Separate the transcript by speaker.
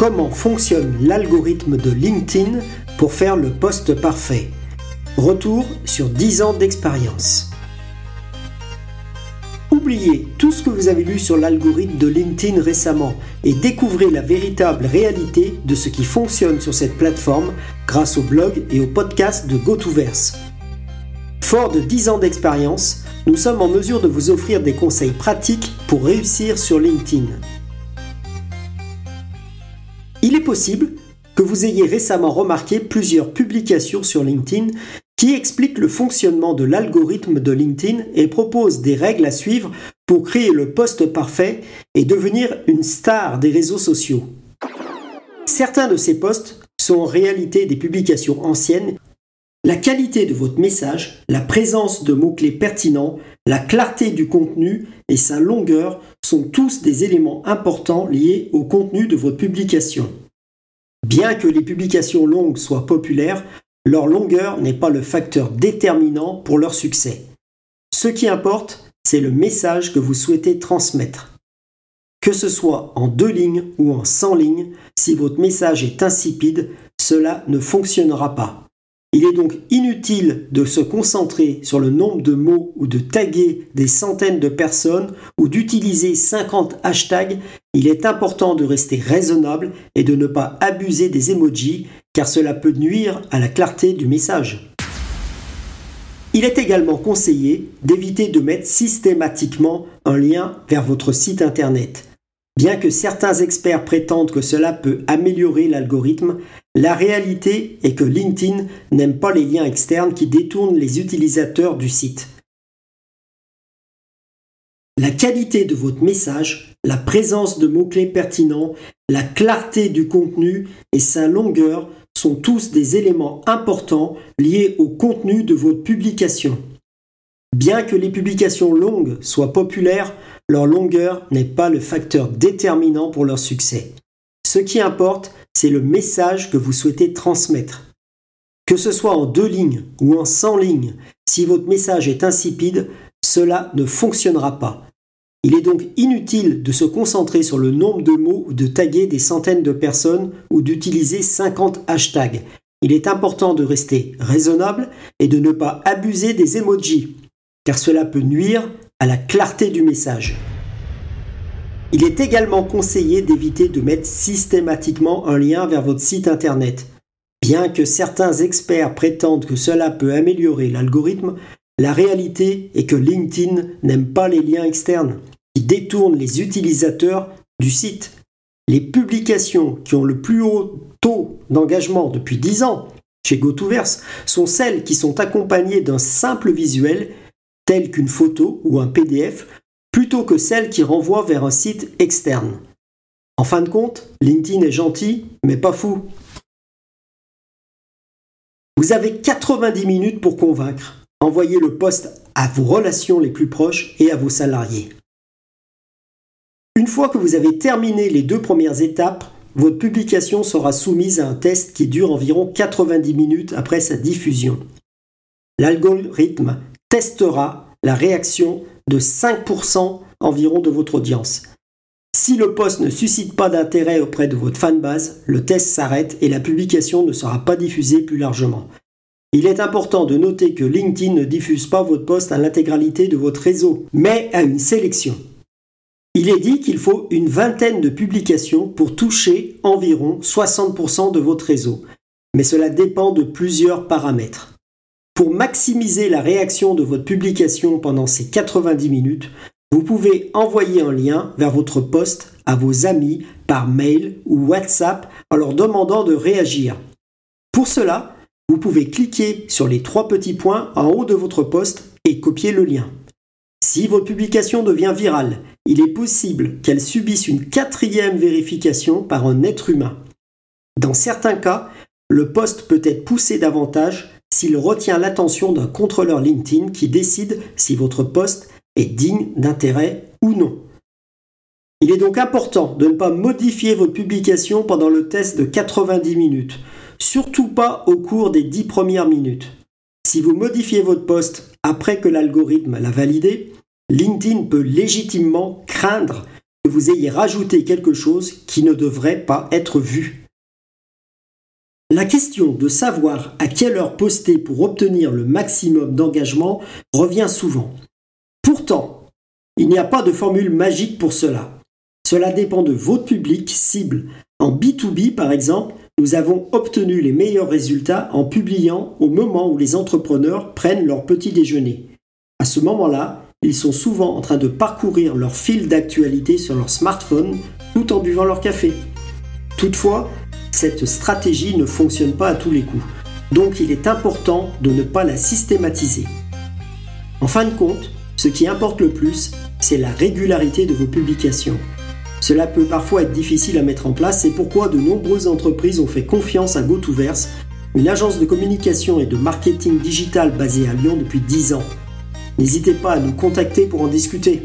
Speaker 1: comment fonctionne l'algorithme de LinkedIn pour faire le poste parfait. Retour sur 10 ans d'expérience. Oubliez tout ce que vous avez lu sur l'algorithme de LinkedIn récemment et découvrez la véritable réalité de ce qui fonctionne sur cette plateforme grâce au blog et au podcast de GoToVerse. Fort de 10 ans d'expérience, nous sommes en mesure de vous offrir des conseils pratiques pour réussir sur LinkedIn. Est possible que vous ayez récemment remarqué plusieurs publications sur LinkedIn qui expliquent le fonctionnement de l'algorithme de LinkedIn et proposent des règles à suivre pour créer le poste parfait et devenir une star des réseaux sociaux. Certains de ces posts sont en réalité des publications anciennes. La qualité de votre message, la présence de mots-clés pertinents, la clarté du contenu et sa longueur sont tous des éléments importants liés au contenu de votre publication. Bien que les publications longues soient populaires, leur longueur n'est pas le facteur déterminant pour leur succès. Ce qui importe, c'est le message que vous souhaitez transmettre. Que ce soit en deux lignes ou en 100 lignes, si votre message est insipide, cela ne fonctionnera pas. Il est donc inutile de se concentrer sur le nombre de mots ou de taguer des centaines de personnes ou d'utiliser 50 hashtags. Il est important de rester raisonnable et de ne pas abuser des emojis car cela peut nuire à la clarté du message. Il est également conseillé d'éviter de mettre systématiquement un lien vers votre site internet. Bien que certains experts prétendent que cela peut améliorer l'algorithme, la réalité est que LinkedIn n'aime pas les liens externes qui détournent les utilisateurs du site. La qualité de votre message, la présence de mots-clés pertinents, la clarté du contenu et sa longueur sont tous des éléments importants liés au contenu de votre publication. Bien que les publications longues soient populaires, leur longueur n'est pas le facteur déterminant pour leur succès. Ce qui importe, c'est le message que vous souhaitez transmettre. Que ce soit en deux lignes ou en 100 lignes, si votre message est insipide, cela ne fonctionnera pas. Il est donc inutile de se concentrer sur le nombre de mots ou de taguer des centaines de personnes ou d'utiliser 50 hashtags. Il est important de rester raisonnable et de ne pas abuser des emojis, car cela peut nuire à la clarté du message. Il est également conseillé d'éviter de mettre systématiquement un lien vers votre site internet. Bien que certains experts prétendent que cela peut améliorer l'algorithme, la réalité est que LinkedIn n'aime pas les liens externes qui détournent les utilisateurs du site. Les publications qui ont le plus haut taux d'engagement depuis 10 ans chez GoToVerse sont celles qui sont accompagnées d'un simple visuel tel qu'une photo ou un PDF que celle qui renvoie vers un site externe. En fin de compte, LinkedIn est gentil, mais pas fou. Vous avez 90 minutes pour convaincre. Envoyez le poste à vos relations les plus proches et à vos salariés. Une fois que vous avez terminé les deux premières étapes, votre publication sera soumise à un test qui dure environ 90 minutes après sa diffusion. L'algorithme testera la réaction de 5% environ de votre audience. Si le post ne suscite pas d'intérêt auprès de votre fanbase, le test s'arrête et la publication ne sera pas diffusée plus largement. Il est important de noter que LinkedIn ne diffuse pas votre post à l'intégralité de votre réseau, mais à une sélection. Il est dit qu'il faut une vingtaine de publications pour toucher environ 60% de votre réseau, mais cela dépend de plusieurs paramètres. Pour maximiser la réaction de votre publication pendant ces 90 minutes, vous pouvez envoyer un lien vers votre post à vos amis par mail ou WhatsApp en leur demandant de réagir. Pour cela, vous pouvez cliquer sur les trois petits points en haut de votre post et copier le lien. Si votre publication devient virale, il est possible qu'elle subisse une quatrième vérification par un être humain. Dans certains cas, le post peut être poussé davantage s'il retient l'attention d'un contrôleur LinkedIn qui décide si votre poste est digne d'intérêt ou non. Il est donc important de ne pas modifier votre publication pendant le test de 90 minutes, surtout pas au cours des 10 premières minutes. Si vous modifiez votre poste après que l'algorithme l'a validé, LinkedIn peut légitimement craindre que vous ayez rajouté quelque chose qui ne devrait pas être vu. La question de savoir à quelle heure poster pour obtenir le maximum d'engagement revient souvent. Pourtant, il n'y a pas de formule magique pour cela. Cela dépend de votre public cible. En B2B, par exemple, nous avons obtenu les meilleurs résultats en publiant au moment où les entrepreneurs prennent leur petit déjeuner. À ce moment-là, ils sont souvent en train de parcourir leur fil d'actualité sur leur smartphone tout en buvant leur café. Toutefois, cette stratégie ne fonctionne pas à tous les coups, donc il est important de ne pas la systématiser. En fin de compte, ce qui importe le plus, c'est la régularité de vos publications. Cela peut parfois être difficile à mettre en place, c'est pourquoi de nombreuses entreprises ont fait confiance à GoToVerse, une agence de communication et de marketing digital basée à Lyon depuis 10 ans. N'hésitez pas à nous contacter pour en discuter.